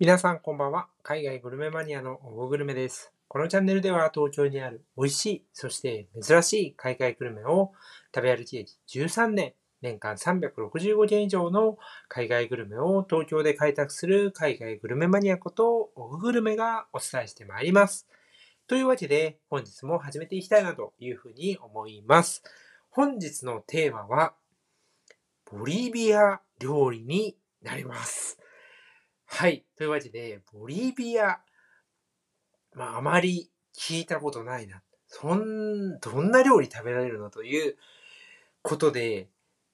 皆さんこんばんは。海外グルメマニアのオゴグルメです。このチャンネルでは東京にある美味しい、そして珍しい海外グルメを食べ歩き歴13年、年間365件以上の海外グルメを東京で開拓する海外グルメマニアことオゴグルメがお伝えしてまいります。というわけで本日も始めていきたいなというふうに思います。本日のテーマはボリビア料理になります。はい。というわけで、ボリビア、まあ、あまり聞いたことないな。そん、どんな料理食べられるのということで、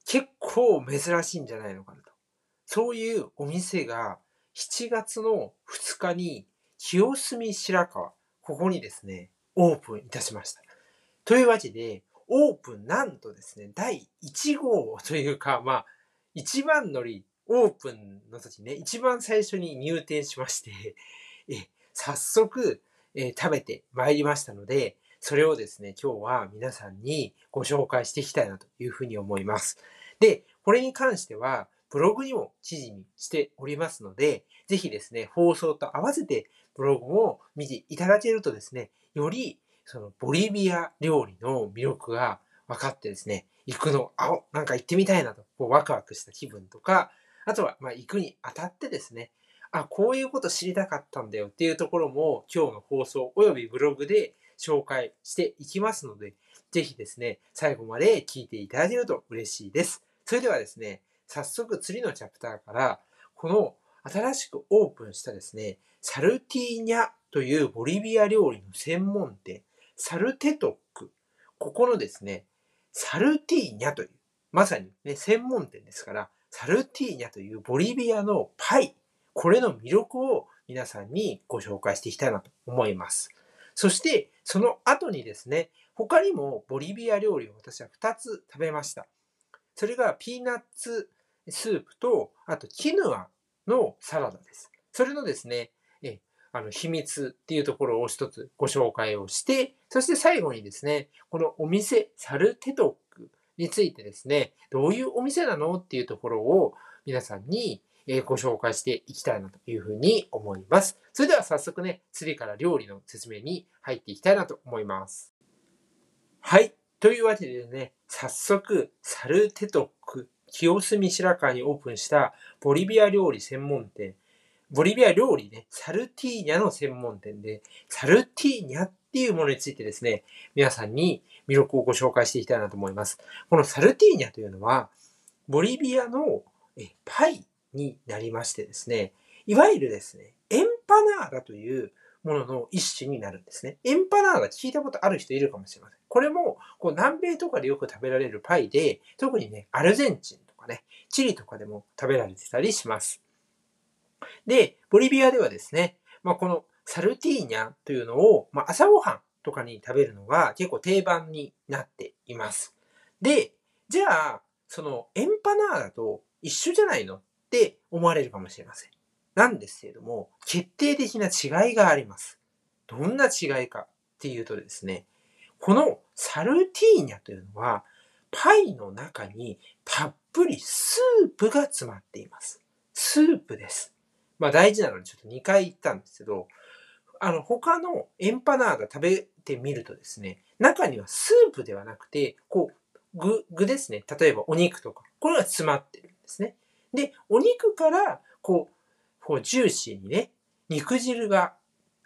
結構珍しいんじゃないのかなと。そういうお店が7月の2日に清澄白河、ここにですね、オープンいたしました。というわけで、オープンなんとですね、第1号というか、まあ、一番乗り、オープンの時ね、一番最初に入店しまして、え、早速、え食べてまいりましたので、それをですね、今日は皆さんにご紹介していきたいなというふうに思います。で、これに関しては、ブログにも記事にしておりますので、ぜひですね、放送と合わせてブログも見ていただけるとですね、よりそのボリビア料理の魅力が分かってですね、行くの、あ、なんか行ってみたいなと、こうワクワクした気分とか、あとは、まあ、行くにあたってですね、あ、こういうこと知りたかったんだよっていうところも今日の放送およびブログで紹介していきますので、ぜひですね、最後まで聞いていただけると嬉しいです。それではですね、早速次のチャプターから、この新しくオープンしたですね、サルティーニャというボリビア料理の専門店、サルテトック。ここのですね、サルティーニャという、まさにね、専門店ですから、サルティーニャというボリビアのパイ、これの魅力を皆さんにご紹介していきたいなと思います。そして、その後にですね、他にもボリビア料理を私は2つ食べました。それがピーナッツスープと、あとキヌアのサラダです。それのですね、えあの秘密っていうところを一つご紹介をして、そして最後にですね、このお店、サルテトについてですね、どういうお店なのっていうところを皆さんにご紹介していきたいなというふうに思います。それでは早速ね、次から料理の説明に入っていきたいなと思います。はい。というわけでね、早速、サルテトック、清澄白河にオープンしたボリビア料理専門店、ボリビア料理ね、サルティーニャの専門店で、サルティーニャっっていうものについてですね、皆さんに魅力をご紹介していきたいなと思います。このサルティーニャというのは、ボリビアのパイになりましてですね、いわゆるですね、エンパナーダというものの一種になるんですね。エンパナーダ聞いたことある人いるかもしれません。これもこう南米とかでよく食べられるパイで、特にね、アルゼンチンとかね、チリとかでも食べられてたりします。で、ボリビアではですね、まあ、このサルティーニャというのを、まあ、朝ごはんとかに食べるのが結構定番になっています。で、じゃあ、そのエンパナーダと一緒じゃないの？って思われるかもしれません。なんですけれども、決定的な違いがあります。どんな違いかっていうとですね、このサルティーニャというのは、パイの中にたっぷりスープが詰まっています。スープです。まあ大事なのでちょっと2回言ったんですけど、あの他のエンパナーダ食べてみるとですね、中にはスープではなくて、こう、具、具ですね。例えばお肉とか、これが詰まってるんですね。で、お肉から、こう、こうジューシーにね、肉汁が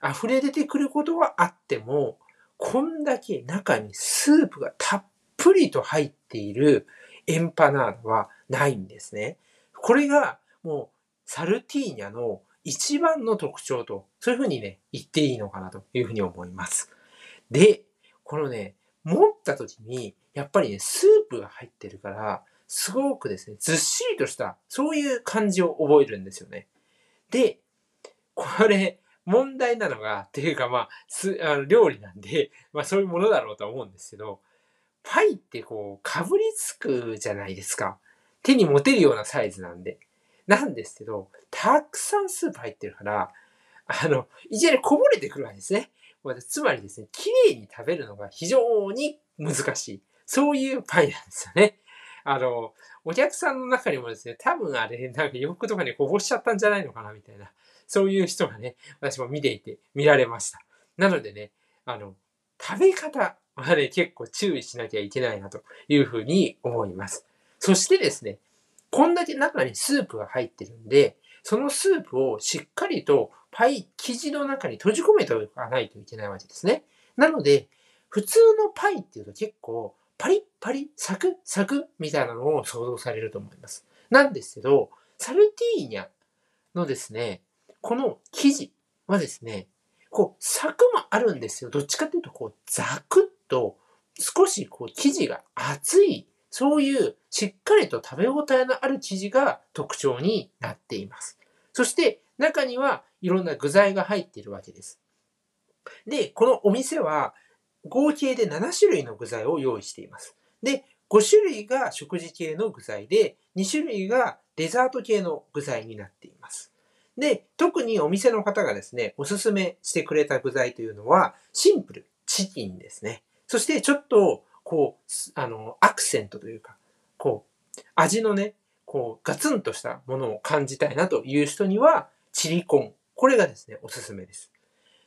溢れ出てくることはあっても、こんだけ中にスープがたっぷりと入っているエンパナーダはないんですね。これがもうサルティーニャの一番の特徴と、そういうふうにね、言っていいのかなというふうに思います。で、このね、持った時に、やっぱりね、スープが入ってるから、すごくですね、ずっしりとした、そういう感じを覚えるんですよね。で、これ、問題なのが、っていうかまあ、すあの料理なんで、まあそういうものだろうとは思うんですけど、パイってこう、かぶりつくじゃないですか。手に持てるようなサイズなんで。なんですけど、たくさんスープ入ってるから、あの、いきなりこぼれてくるわけですね。つまりですね、綺麗に食べるのが非常に難しい。そういうパイなんですよね。あの、お客さんの中にもですね、多分あれ、なんか洋服とかにこぼしちゃったんじゃないのかな、みたいな。そういう人がね、私も見ていて見られました。なのでね、あの、食べ方はね、結構注意しなきゃいけないなというふうに思います。そしてですね、こんだけ中にスープが入ってるんで、そのスープをしっかりとパイ生地の中に閉じ込めておかないといけないわけですね。なので、普通のパイっていうと結構パリッパリ、サクサクみたいなのを想像されると思います。なんですけど、サルティーニャのですね、この生地はですね、こう、サクもあるんですよ。どっちかっていうと、こう、ザクッと、少しこう、生地が厚い、そういうしっかりと食べ応えのある生地が特徴になっています。そして、中にはいろんな具材が入っているわけです。で、このお店は合計で7種類の具材を用意しています。で、5種類が食事系の具材で、2種類がデザート系の具材になっています。で、特にお店の方がですね、おすすめしてくれた具材というのは、シンプル、チキンですね。そしてちょっと、こう、あの、アクセントというか、こう、味のね、こう、ガツンとしたものを感じたいなという人には、チリコン。これがですね、おすすめです。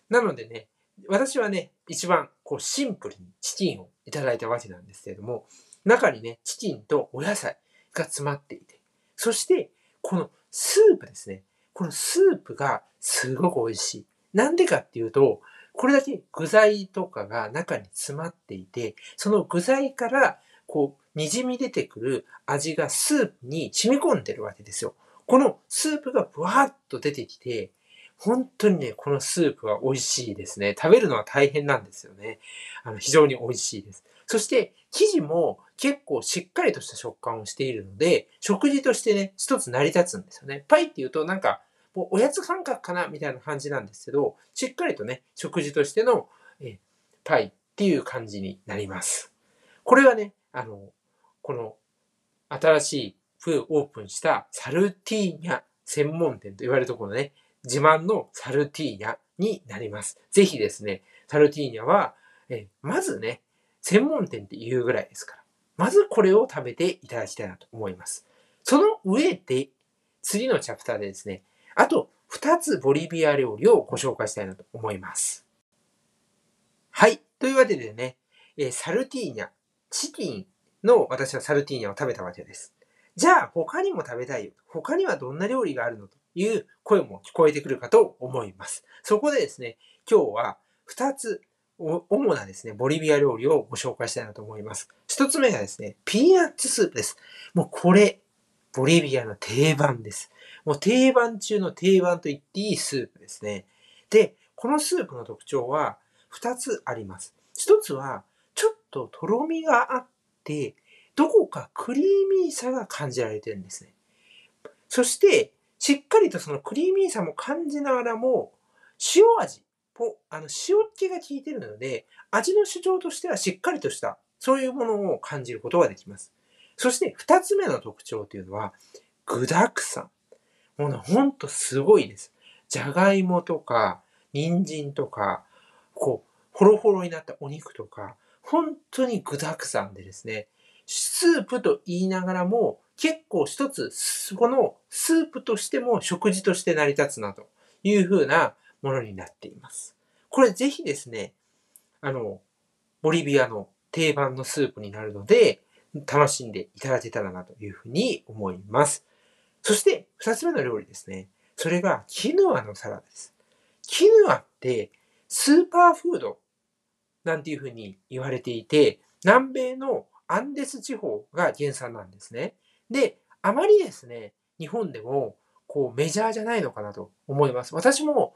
なのでね、私はね、一番こうシンプルにチキンをいただいたわけなんですけれども、中にね、チキンとお野菜が詰まっていて、そして、このスープですね。このスープがすごく美味しい。なんでかっていうと、これだけ具材とかが中に詰まっていて、その具材からこう、滲み出てくる味がスープに染み込んでるわけですよ。このスープがブワーッと出てきて、本当にね、このスープは美味しいですね。食べるのは大変なんですよね。あの、非常に美味しいです。そして、生地も結構しっかりとした食感をしているので、食事としてね、一つ成り立つんですよね。パイっていうとなんか、もうおやつ感覚かなみたいな感じなんですけど、しっかりとね、食事としての、えパイっていう感じになります。これはね、あの、この新しい風オープンしたサルティーニャ専門店と言われるところね、自慢のサルティーニャになります。ぜひですね、サルティーニャは、えまずね、専門店って言うぐらいですから、まずこれを食べていただきたいなと思います。その上で、次のチャプターでですね、あと2つボリビア料理をご紹介したいなと思います。はい。というわけでね、えサルティーニャ、チキンの私はサルティーニャを食べたわけです。じゃあ他にも食べたいよ。他にはどんな料理があるのという声も聞こえてくるかと思います。そこでですね、今日は2つ主なですね、ボリビア料理をご紹介したいなと思います。1つ目がですね、ピーナッツスープです。もうこれ、ボリビアの定番です。もう定番中の定番と言っていいスープですね。で、このスープの特徴は2つあります。1つは、ちょっととろみがあって、どこかクリーミーさが感じられてるんですね。そして、しっかりとそのクリーミーさも感じながらも、塩味、あの塩気が効いてるので、味の主張としてはしっかりとした、そういうものを感じることができます。そして二つ目の特徴というのは、具沢山。もうね、ほんとすごいです。じゃがいもとか、人参とか、こう、ホロホロになったお肉とか、本当に具沢山でですね、スープと言いながらも、結構一つ、このスープとしても食事として成り立つなというふうなものになっています。これぜひですね、あの、ボリビアの定番のスープになるので、楽しんでいただけたらなというふうに思います。そして、二つ目の料理ですね。それが、キヌアのサラダです。キヌアって、スーパーフードなんていうふうに言われていて、南米のアンデス地方が原産なんですね。で、あまりですね、日本でも、こう、メジャーじゃないのかなと思います。私も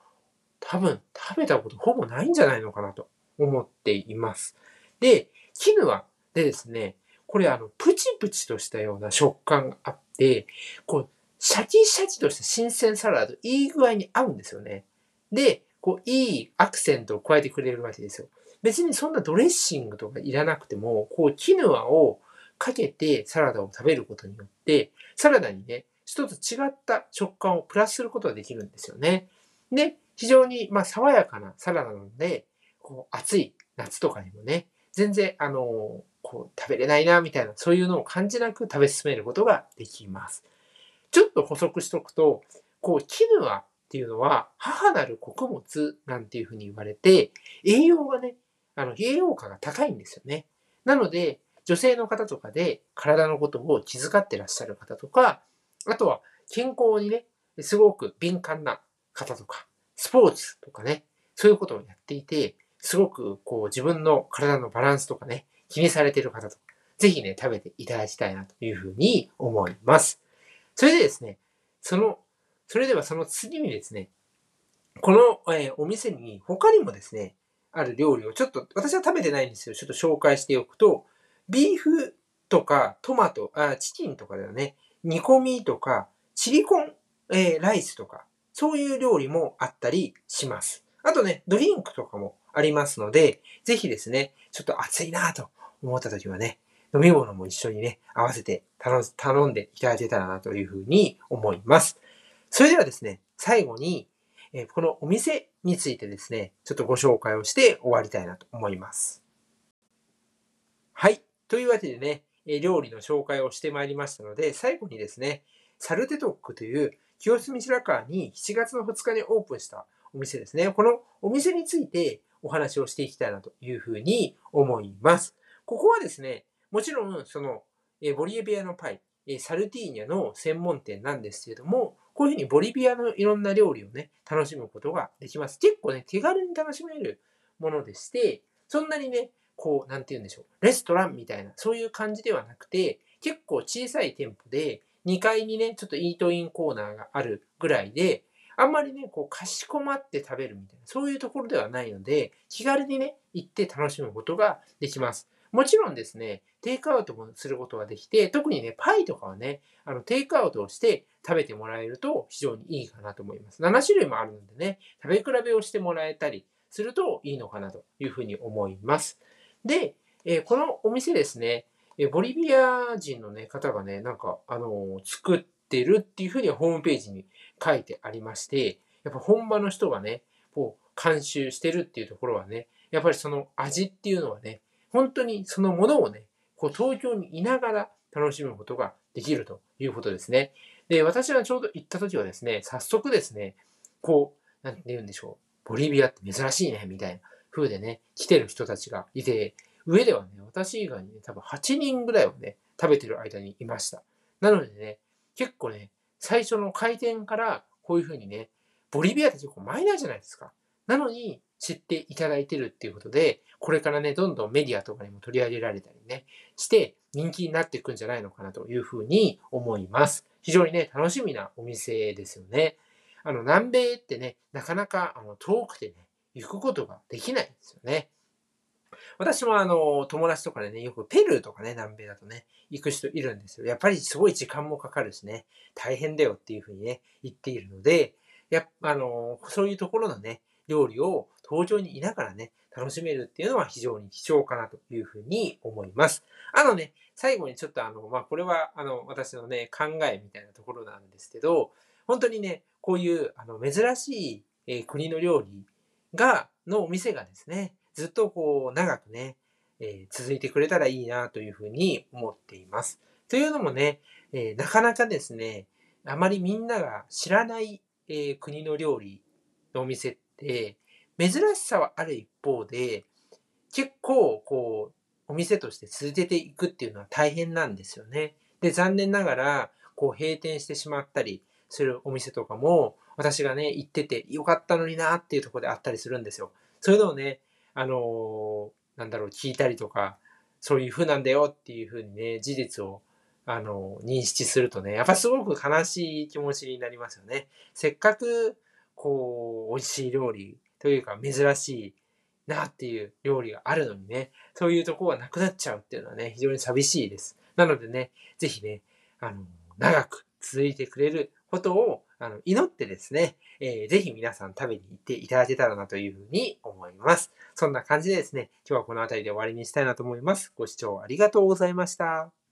多分食べたことほぼないんじゃないのかなと思っています。で、キヌアでですね、これあの、プチプチとしたような食感があって、こう、シャキシャキとした新鮮サラダといい具合に合うんですよね。で、こう、いいアクセントを加えてくれるわけですよ。別にそんなドレッシングとかいらなくても、こう、キヌアをかけてサラダを食べることによって、サラダにね、一つ違った食感をプラスすることができるんですよね。で、非常に、まあ、爽やかなサラダなので、こう、暑い夏とかにもね、全然、あの、こう、食べれないな、みたいな、そういうのを感じなく食べ進めることができます。ちょっと補足しとくと、こう、絹はっていうのは、母なる穀物なんていうふうに言われて、栄養がね、あの、栄養価が高いんですよね。なので、女性の方とかで体のことを気遣ってらっしゃる方とか、あとは健康にね、すごく敏感な方とか、スポーツとかね、そういうことをやっていて、すごくこう自分の体のバランスとかね、気にされている方とか、ぜひね、食べていただきたいなというふうに思います。それでですね、その、それではその次にですね、この、えー、お店に他にもですね、ある料理をちょっと、私は食べてないんですよ。ちょっと紹介しておくと、ビーフとかトマト、あ、チキンとかだよね、煮込みとか、チリコン、えー、ライスとか、そういう料理もあったりします。あとね、ドリンクとかもありますので、ぜひですね、ちょっと暑いなと思った時はね、飲み物も一緒にね、合わせて頼んでいただけたらなというふうに思います。それではですね、最後に、えこのお店についてですね、ちょっとご紹介をして終わりたいなと思います。というわけでね、料理の紹介をしてまいりましたので、最後にですね、サルテトックという清澄白河に7月の2日にオープンしたお店ですね。このお店についてお話をしていきたいなというふうに思います。ここはですね、もちろんそのボリエビアのパイ、サルティーニャの専門店なんですけれども、こういうふうにボリビアのいろんな料理をね、楽しむことができます。結構ね、手軽に楽しめるものでして、そんなにね、こう、なんて言うんでしょう。レストランみたいな、そういう感じではなくて、結構小さい店舗で、2階にね、ちょっとイートインコーナーがあるぐらいで、あんまりね、こう、かしこまって食べるみたいな、そういうところではないので、気軽にね、行って楽しむことができます。もちろんですね、テイクアウトもすることができて、特にね、パイとかはね、あの、テイクアウトをして食べてもらえると非常にいいかなと思います。7種類もあるのでね、食べ比べをしてもらえたりするといいのかなというふうに思います。で、えー、このお店ですね、えボリビア人の、ね、方がね、なんか、あの、作ってるっていうふうにはホームページに書いてありまして、やっぱ本場の人がね、こう、監修してるっていうところはね、やっぱりその味っていうのはね、本当にそのものをね、こう東京にいながら楽しむことができるということですね。で、私がちょうど行った時はですね、早速ですね、こう、なんて言うんでしょう、ボリビアって珍しいね、みたいな風でね、来てる人たちがいて、上ではね、私以外にね、多分8人ぐらいをね、食べてる間にいました。なのでね、結構ね、最初の開店からこういう風にね、ボリビアって結構マイナーじゃないですか。なのに知っていただいてるっていうことで、これからね、どんどんメディアとかにも取り上げられたりね、して人気になっていくんじゃないのかなというふうに思います。非常にね、楽しみなお店ですよね。あの、南米ってね、なかなかあの遠くてね、行くことができないんですよね。私もあの、友達とかでね、よくペルーとかね、南米だとね、行く人いるんですよ。やっぱりすごい時間もかかるしね、大変だよっていうふうにね、言っているので、やあの、そういうところのね、料理を東京にいながらね、楽しめるっていうのは非常に貴重かなというふうに思います。あのね、最後にちょっとあの、まあ、これはあの、私のね、考えみたいなところなんですけど、本当にね、こういうあの珍しい、え、国の料理が、のお店がですね、ずっとこう長くね、えー、続いてくれたらいいなというふうに思っています。というのもね、えー、なかなかですね、あまりみんなが知らない、えー、国の料理のお店って、珍しさはある一方で、結構こう、お店として続けていくっていうのは大変なんですよね。で、残念ながら、こう閉店してしまったりするお店とかも、私がね、行っててよかったのになっていうとこであったりするんですよ。そういうのをね、あのー、なんだろう、聞いたりとか、そういう風なんだよっていう風にね、事実を、あのー、認識するとね、やっぱすごく悲しい気持ちになりますよね。せっかく、こう、美味しい料理というか珍しいなっていう料理があるのにね、そういうとこはなくなっちゃうっていうのはね、非常に寂しいです。なのでね、ぜひね、あの、長く続いてくれることをあの祈ってですね、えー、ぜひ皆さん食べに行っていただけたらなというふうに思います。そんな感じでですね、今日はこの辺りで終わりにしたいなと思います。ご視聴ありがとうございました。